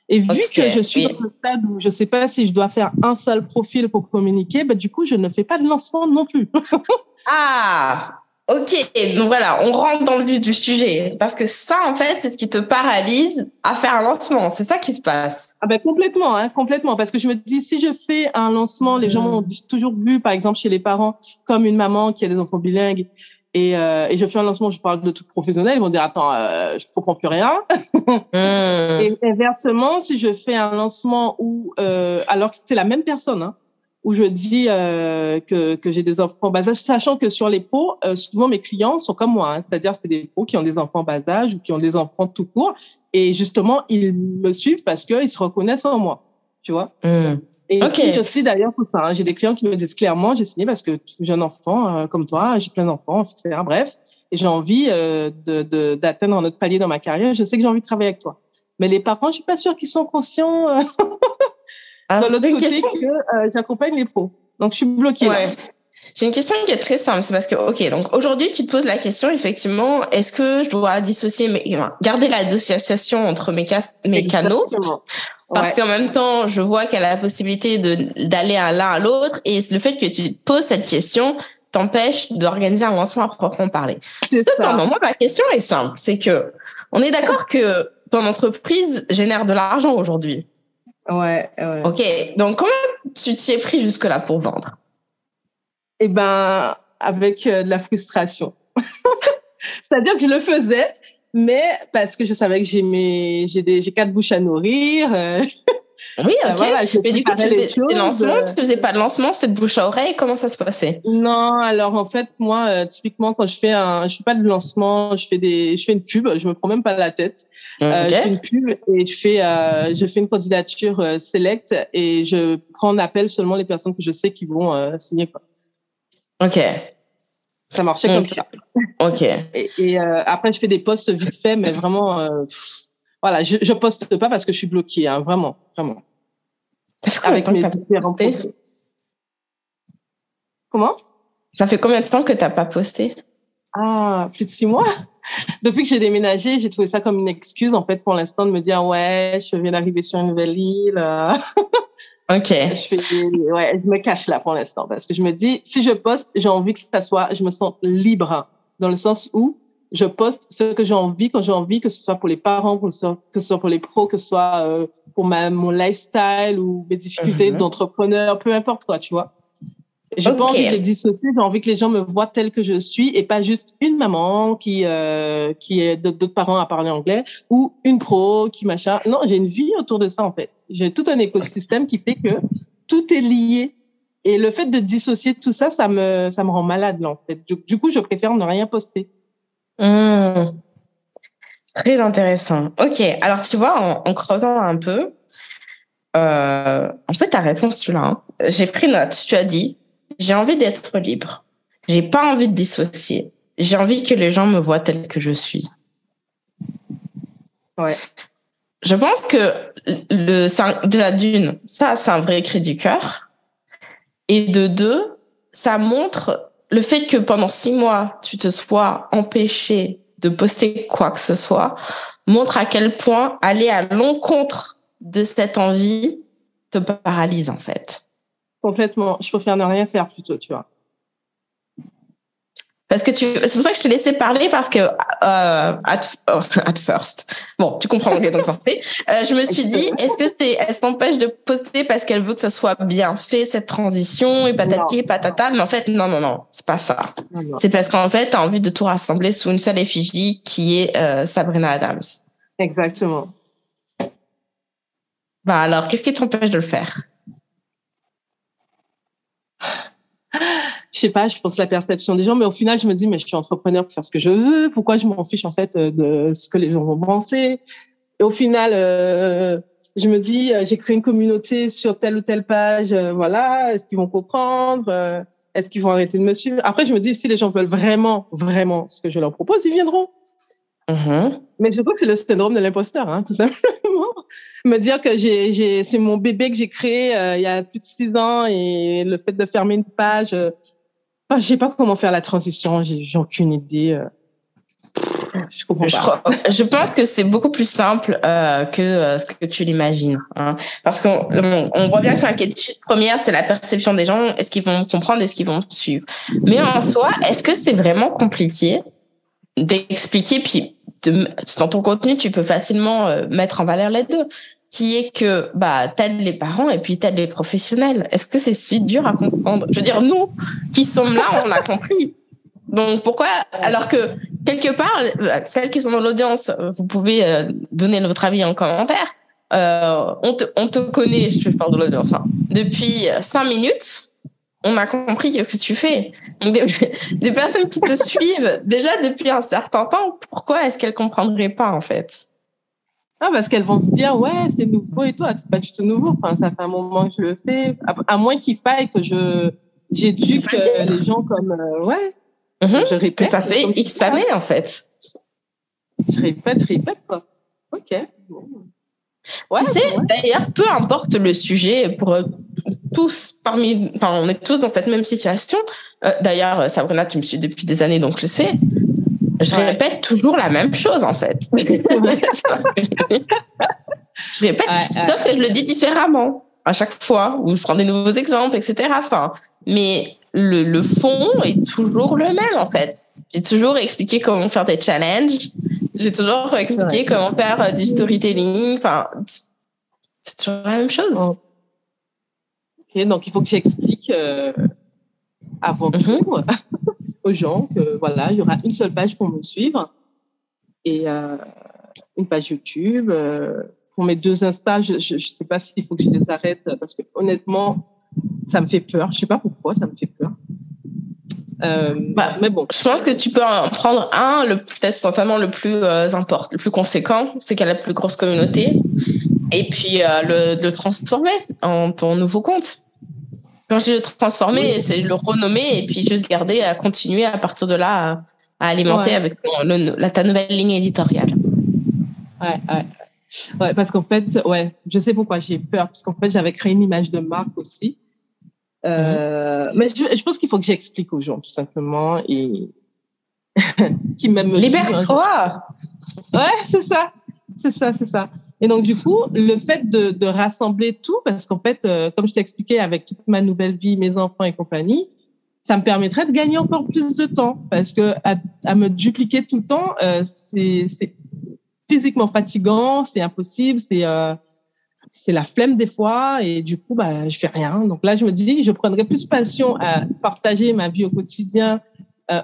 Speaker 2: Et vu
Speaker 1: okay.
Speaker 2: que je suis
Speaker 1: oui.
Speaker 2: dans un stade où je sais pas si je dois faire un seul profil pour communiquer, bah, du coup je ne fais pas de lancement non plus.
Speaker 1: ah Ok, donc voilà, on rentre dans le vif du sujet. Parce que ça, en fait, c'est ce qui te paralyse à faire un lancement. C'est ça qui se passe.
Speaker 2: Ah ben complètement, hein, complètement. Parce que je me dis, si je fais un lancement, les mmh. gens m'ont toujours vu, par exemple, chez les parents, comme une maman qui a des enfants bilingues. Et, euh, et je fais un lancement, je parle de tout professionnel, ils vont dire, attends, euh, je comprends plus rien. mmh. Et inversement, si je fais un lancement où, euh, alors que c'est la même personne, hein, où je dis euh, que, que j'ai des enfants en bas âge, sachant que sur les pots, euh, souvent mes clients sont comme moi, hein, c'est-à-dire c'est des pots qui ont des enfants en bas âge ou qui ont des enfants tout court, et justement ils me suivent parce qu'ils se reconnaissent en moi, tu vois.
Speaker 1: Mmh.
Speaker 2: Et
Speaker 1: okay.
Speaker 2: aussi d'ailleurs pour ça, hein, j'ai des clients qui me disent clairement, j'ai signé parce que j'ai un enfant euh, comme toi, j'ai plein d'enfants, etc. Bref, et j'ai envie euh, de d'atteindre un autre palier dans ma carrière. Je sais que j'ai envie de travailler avec toi, mais les parents, je suis pas sûre qu'ils sont conscients.
Speaker 1: Ah,
Speaker 2: de l'autre côté question. que euh, j'accompagne les pros. Donc, je suis bloquée.
Speaker 1: Ouais. J'ai une question qui est très simple. C'est parce que, OK, donc aujourd'hui, tu te poses la question, effectivement, est-ce que je dois dissocier, mes, garder la dissociation entre mes, mes canaux? Parce qu'en même temps, je vois qu'elle a la possibilité d'aller à l'un à l'autre. Et le fait que tu te poses cette question t'empêche d'organiser un lancement à proprement parler. Cependant, moi, ma question est simple. C'est que, on est d'accord que ton entreprise génère de l'argent aujourd'hui.
Speaker 2: Ouais, ouais.
Speaker 1: OK. Donc, comment tu t'y es pris jusque-là pour vendre?
Speaker 2: Eh ben, avec euh, de la frustration. C'est-à-dire que je le faisais, mais parce que je savais que j'ai mes, j'ai des, j'ai quatre bouches à nourrir. Euh,
Speaker 1: oui, ok. Voilà, mais du coup, tu faisais des lancements, euh, tu faisais pas de lancement, c'était de bouche à oreille? Comment ça se passait?
Speaker 2: Non, alors en fait, moi, typiquement, quand je fais un, je fais pas de lancement, je fais des, je fais une pub, je me prends même pas la tête. Euh, je fais une pub et je fais, euh, je fais une candidature euh, select et je prends en appel seulement les personnes que je sais qui vont euh, signer. Quoi.
Speaker 1: Ok.
Speaker 2: Ça marchait comme ça.
Speaker 1: Ok.
Speaker 2: Et, et après, je fais des posts vite fait, mais vraiment, voilà, je, je poste pas parce que je suis bloquée, hein, vraiment, vraiment.
Speaker 1: Ça fait combien de temps que t'as pas posté?
Speaker 2: Comment?
Speaker 1: Ça fait combien de temps que t'as pas posté?
Speaker 2: Ah, plus de six mois. Depuis que j'ai déménagé, j'ai trouvé ça comme une excuse, en fait, pour l'instant, de me dire, ouais, je viens d'arriver sur une nouvelle île.
Speaker 1: OK.
Speaker 2: Je, ouais, je me cache là pour l'instant parce que je me dis, si je poste, j'ai envie que ça soit, je me sens libre dans le sens où je poste ce que j'ai envie quand j'ai envie, que ce soit pour les parents, que ce soit, que ce soit pour les pros, que ce soit euh, pour ma, mon lifestyle ou mes difficultés mm-hmm. d'entrepreneur, peu importe quoi, tu vois. J'ai pas envie de les dissocier, j'ai envie que les gens me voient tel que je suis et pas juste une maman qui euh, qui est d'autres parents à parler anglais ou une pro qui machin. Non, j'ai une vie autour de ça en fait. J'ai tout un écosystème qui fait que tout est lié. Et le fait de dissocier tout ça, ça me ça me rend malade là en fait. Du, coup, je préfère ne rien poster.
Speaker 1: Mmh. Très intéressant. Ok, alors tu vois, en, en creusant un peu, euh, en fait, ta réponse, tu l'as. Hein. J'ai pris note. Tu as dit j'ai envie d'être libre. J'ai pas envie de dissocier. J'ai envie que les gens me voient tel que je suis.
Speaker 2: Ouais.
Speaker 1: Je pense que le, de la d'une, ça, c'est un vrai cri du cœur. Et de deux, ça montre le fait que pendant six mois, tu te sois empêché de poster quoi que ce soit, montre à quel point aller à l'encontre de cette envie te paralyse, en fait.
Speaker 2: Complètement. Je préfère ne rien faire plutôt, tu vois.
Speaker 1: Parce que tu, c'est pour ça que je t'ai laissé parler parce que euh, at, at, first, bon, tu comprends anglais donc parfait. Euh, je me suis dit, est-ce que c'est, elle s'empêche de poster parce qu'elle veut que ça soit bien fait cette transition et patati et patata, mais en fait non non non, c'est pas ça. C'est parce qu'en fait t'as envie de tout rassembler sous une seule effigie qui est euh, Sabrina Adams.
Speaker 2: Exactement.
Speaker 1: Bah alors, qu'est-ce qui t'empêche de le faire?
Speaker 2: Je sais pas, je pense la perception des gens, mais au final, je me dis, mais je suis entrepreneur pour faire ce que je veux. Pourquoi je m'en fiche en fait euh, de ce que les gens vont penser? Et au final, euh, je me dis, euh, j'ai créé une communauté sur telle ou telle page. voilà, est-ce qu'ils vont comprendre Est-ce qu'ils vont arrêter de me suivre? Après, je me dis, si les gens veulent vraiment, vraiment ce que je leur propose, ils viendront.
Speaker 1: Mm-hmm.
Speaker 2: Mais je crois que c'est le syndrome de l'imposteur, hein, tout simplement. Me dire que j'ai, c'est mon bébé que j'ai créé il y a plus de six ans et le fait de fermer une page, je je sais pas comment faire la transition, j'ai aucune idée. Euh. Je comprends pas.
Speaker 1: Je, pense que c'est beaucoup plus simple euh, que euh, ce que tu l'imagines. Hein. Parce qu'on on voit bien que l'inquiétude première, c'est la perception des gens. Est-ce qu'ils vont comprendre Est-ce qu'ils vont suivre Mais en soi, est-ce que c'est vraiment compliqué d'expliquer Puis dans ton contenu, tu peux facilement mettre en valeur les deux? Qui est que bah t'aides les parents et puis t'aides les professionnels. Est-ce que c'est si dur à comprendre? Je veux dire, nous qui sommes là, on a compris. Donc pourquoi alors que quelque part, celles qui sont dans l'audience, vous pouvez euh, donner votre avis en commentaire. Euh, on, te, on te connaît, je parle de l'audience, hein, depuis cinq minutes. On a compris ce que tu fais. Donc, des, des personnes qui te suivent déjà depuis un certain temps, pourquoi est-ce qu'elles comprendraient pas en fait?
Speaker 2: Ah, parce qu'elles vont se dire, ouais, c'est nouveau et tout. Ah, c'est pas du tout nouveau. Enfin, ça fait un moment que je le fais. À, moins qu'il faille que je, j'éduque euh, les gens comme, euh, ouais.
Speaker 1: Mhm. je répète. Que ça fait X années, en fait.
Speaker 2: Je répète, répète, quoi. Ok.
Speaker 1: tu sais, d'ailleurs, peu importe le sujet, pour tous parmi, enfin, on est tous dans cette même situation. Euh, D'ailleurs, Sabrina, tu me suis depuis des années, donc je sais. Je
Speaker 2: Ouais.
Speaker 1: répète toujours la même chose, en fait. je répète,
Speaker 2: Ouais,
Speaker 1: sauf que je le dis différemment à chaque fois, ou je prends des nouveaux exemples, etc. Enfin, mais le, le fond est toujours le même, en fait. J'ai toujours expliqué comment faire des challenges. J'ai toujours expliqué
Speaker 2: Ouais.
Speaker 1: comment faire euh, du storytelling. Enfin, c'est toujours la même chose.
Speaker 2: Oh. Ok, donc il faut que j'explique euh, avant
Speaker 1: Mhm.
Speaker 2: tout aux gens que voilà, il y aura une seule page pour me suivre et euh, une page YouTube. euh, pour mes deux Insta, je ne sais pas s'il faut que je les arrête parce que honnêtement, ça me fait peur. Je sais pas pourquoi, ça me fait peur. Euh,
Speaker 1: Bah,
Speaker 2: mais bon,
Speaker 1: Je pense que tu peux en prendre un, le peut-être certainement le plus important, le plus conséquent, c'est qui a la plus grosse communauté, et puis le, le transformer en ton nouveau compte. Quand je le transformer, c'est le renommer et puis juste garder à continuer à partir de là à, à alimenter
Speaker 2: Ouais.
Speaker 1: avec le- la, ta nouvelle ligne éditoriale.
Speaker 2: Ouais, ouais. Ouais, parce qu'en fait, ouais, je sais pourquoi j'ai peur, parce qu'en fait, j'avais créé une image de marque aussi. Euh, Mais je, je pense qu'il faut que j'explique aux gens, tout simplement, et qui hein.
Speaker 1: Libère-toi.
Speaker 2: Ouais, c'est ça. C'est ça, c'est ça. Et donc, du coup, le fait de, rassembler tout, parce qu'en fait, euh, comme je t'ai expliqué, avec toute ma nouvelle vie, mes enfants et compagnie, ça me permettrait de gagner encore plus de temps. Parce que à, me dupliquer tout le temps, euh, c'est physiquement fatigant, c'est impossible, c'est euh, c'est la flemme des fois, et du coup, bah, je fais rien. Donc là, je me dis, je prendrais plus passion à partager ma vie au quotidien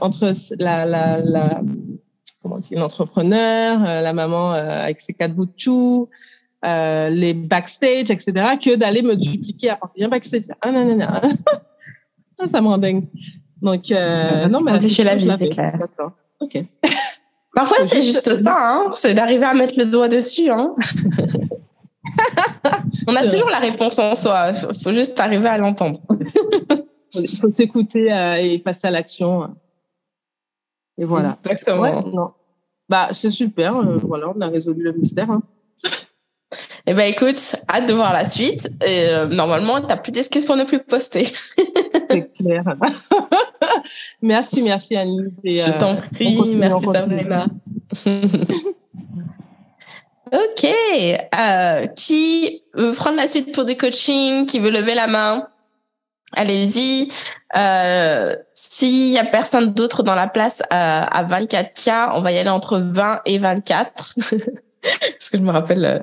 Speaker 2: entre la, la, comment dire, l'entrepreneur, euh, la maman euh, avec ses quatre bouts de chou, euh, les backstage, etc., que d'aller me dupliquer à partir d'un backstage. Ah non, non, non. Ah, ça me rend dingue. Donc, euh, non, mais la
Speaker 1: simplifier la vie, c'est clair.
Speaker 2: D'accord. OK.
Speaker 1: Parfois, c'est
Speaker 2: juste-
Speaker 1: ça, hein, c'est d'arriver à mettre le doigt dessus. Hein. On a toujours la réponse en soi, faut faut juste arriver à l'entendre.
Speaker 2: Il faut s'écouter et passer à l'action. Et voilà.
Speaker 1: Exactement.
Speaker 2: Ouais, non. Bah, c'est super. euh, voilà, on a résolu le mystère. hein.
Speaker 1: Eh ben écoute, hâte de voir la suite. Et, euh, normalement, t'as plus d'excuses pour ne plus poster.
Speaker 2: C'est clair. merci, merci Annie. Et,
Speaker 1: Je
Speaker 2: euh,
Speaker 1: t'en prie,
Speaker 2: continue,
Speaker 1: merci. Sabrina. ok, euh, qui veut prendre la suite pour du coaching, qui veut lever la main? Allez-y. Euh, S'il y a personne d'autre dans la place euh, à 24K, on va y aller entre 20 et 24. Parce que je me rappelle euh,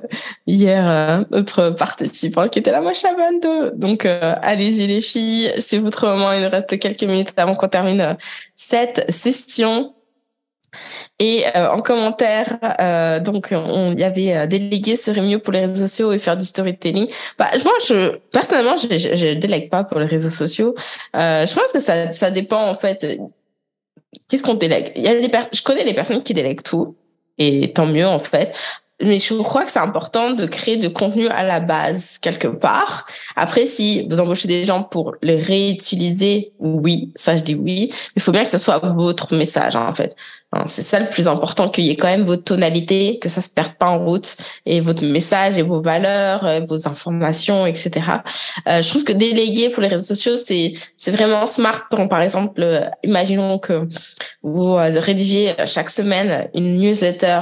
Speaker 1: hier notre participant qui était là, moi je suis à 22. Donc euh, allez-y les filles, c'est votre moment. Il nous reste quelques minutes avant qu'on termine cette session. Et euh, en commentaire, euh, donc on y avait euh, délégué serait mieux pour les réseaux sociaux et faire du storytelling. Bah, moi, je personnellement, je, je, je délègue pas pour les réseaux sociaux. Je pense que ça, ça dépend en fait. Qu'est-ce qu'on délègue? Je connais les personnes qui délèguent tout et tant mieux en fait. Mais je crois que c'est important de créer de contenu à la base quelque part. Après, si vous embauchez des gens pour les réutiliser, oui, ça je dis oui. Mais il faut bien que ce soit votre message en fait. Hein, C'est ça le plus important, qu'il y ait quand même votre tonalité, que ça se perde pas en route, et votre message et vos valeurs, euh, vos informations, etc. Euh, je trouve que déléguer pour les réseaux sociaux, c'est c'est vraiment smart. Quand, par exemple, euh, imaginons que vous rédigez chaque semaine une newsletter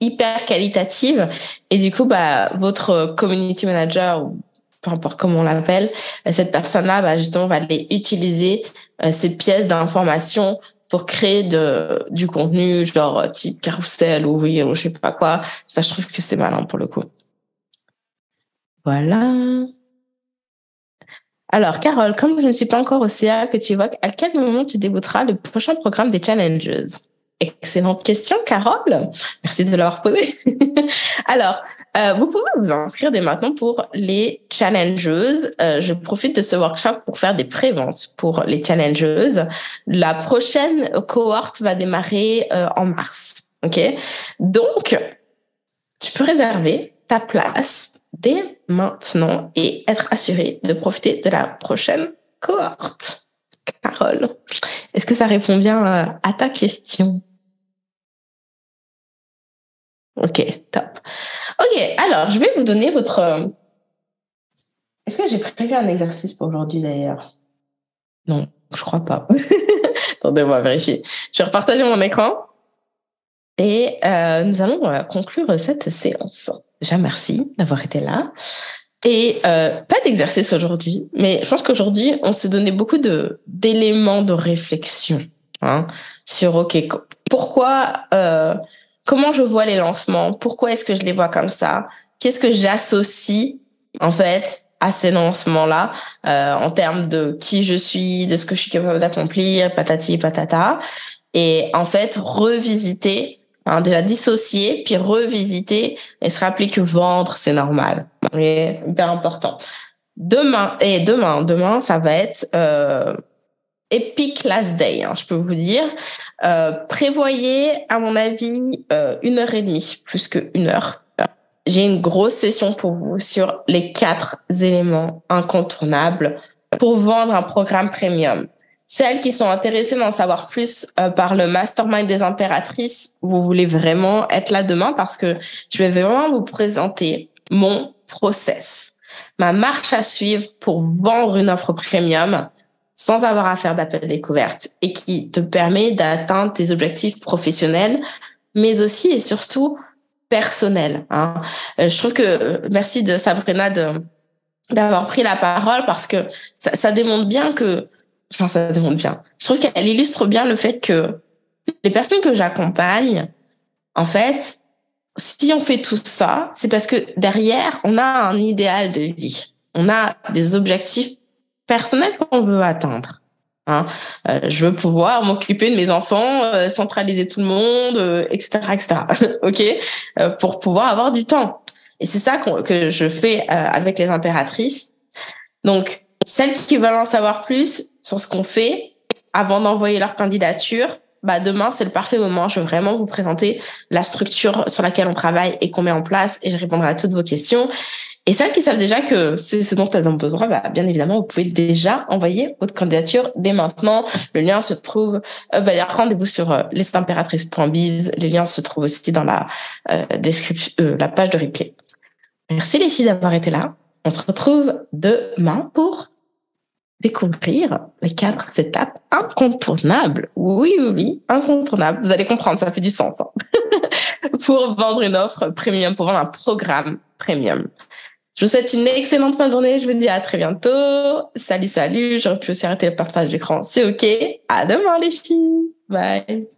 Speaker 1: hyper qualitative, et du coup, bah votre community manager ou peu importe comment on l'appelle, euh, cette personne-là, bah, justement, va aller utiliser euh, ces pièces d'information pour créer de, du contenu genre type carousel ou reel ou je sais pas quoi. Ça, je trouve que c'est malin pour le coup. Voilà. Alors, Carole, comme je ne suis pas encore au CA que tu évoques, à quel moment tu débuteras le prochain programme des Challenges? Excellente question, Carole. Merci de l'avoir posée. Alors, euh, vous pouvez vous inscrire dès maintenant pour les Challengeuses. Euh, je profite de ce workshop pour faire des préventes pour les Challengeuses. La prochaine cohorte va démarrer euh, en mars. OK? Donc, tu peux réserver ta place dès maintenant et être assuré de profiter de la prochaine cohorte. Carole, est-ce que ça répond bien euh, à ta question? Ok, top. Ok, alors je vais vous donner votre Est-ce que j'ai prévu un exercice pour aujourd'hui d'ailleurs? Non, je crois pas. Attendez-moi vérifier. Je vais repartager mon écran. Et euh, nous allons euh, conclure cette séance. Déjà, merci d'avoir été là. Et euh, pas d'exercice aujourd'hui, mais je pense qu'aujourd'hui, on s'est donné beaucoup d'éléments de réflexion hein, sur OK, pourquoi, euh, comment je vois les lancements, pourquoi est-ce que je les vois comme ça, qu'est-ce que j'associe en fait à ces lancements-là euh, en termes de qui je suis, de ce que je suis capable d'accomplir, patati patata, et en fait revisiter Hein, déjà dissocier, puis revisiter et se rappeler que vendre, c'est normal. C'est hyper important. Demain, et demain, demain, ça va être euh, Epic Last Day, hein, je peux vous dire. Euh, prévoyez, à mon avis, euh, une heure et demie, plus qu'une heure. J'ai une grosse session pour vous sur les quatre éléments incontournables pour vendre un programme premium. Celles qui sont intéressées d'en savoir plus euh, par le mastermind des impératrices, vous voulez vraiment être là demain parce que je vais vraiment vous présenter mon process, ma marche à suivre pour vendre une offre premium sans avoir à faire d'appel découverte et qui te permet d'atteindre tes objectifs professionnels, mais aussi et surtout personnels. Hein. Euh, je trouve que merci de Sabrina de d'avoir pris la parole parce que ça, ça démontre bien que enfin, ça démontre bien. Je trouve qu'elle illustre bien le fait que les personnes que j'accompagne, en fait, si on fait tout ça, c'est parce que derrière, on a un idéal de vie. On a des objectifs personnels qu'on veut atteindre. Hein. Euh, je veux pouvoir m'occuper de mes enfants, euh, centraliser tout le monde, etc., euh, etc. ok, pour pouvoir avoir du temps. Et c'est ça que je fais avec les impératrices. Donc, celles qui veulent en savoir plus, sur ce qu'on fait avant d'envoyer leur candidature, bah demain c'est le parfait moment. Je veux vraiment vous présenter la structure sur laquelle on travaille et qu'on met en place et je répondrai à toutes vos questions. Et celles qui savent déjà que c'est ce dont elles ont besoin, bah, bien évidemment, vous pouvez déjà envoyer votre candidature dès maintenant. Le lien se trouve, euh, bah, rendez-vous sur euh, lestimpératrice.biz. Les liens se trouvent aussi dans la euh, description, euh, la page de replay. Merci les filles d'avoir été là. On se retrouve demain pour découvrir les quatre étapes incontournables. Oui, oui, oui, incontournables. Vous allez comprendre, ça fait du sens. Hein. pour vendre une offre premium, pour vendre un programme premium. Je vous souhaite une excellente fin de journée. Je vous dis à très bientôt. Salut, salut. J'aurais pu aussi arrêter le partage d'écran. C'est OK. À demain, les filles. Bye.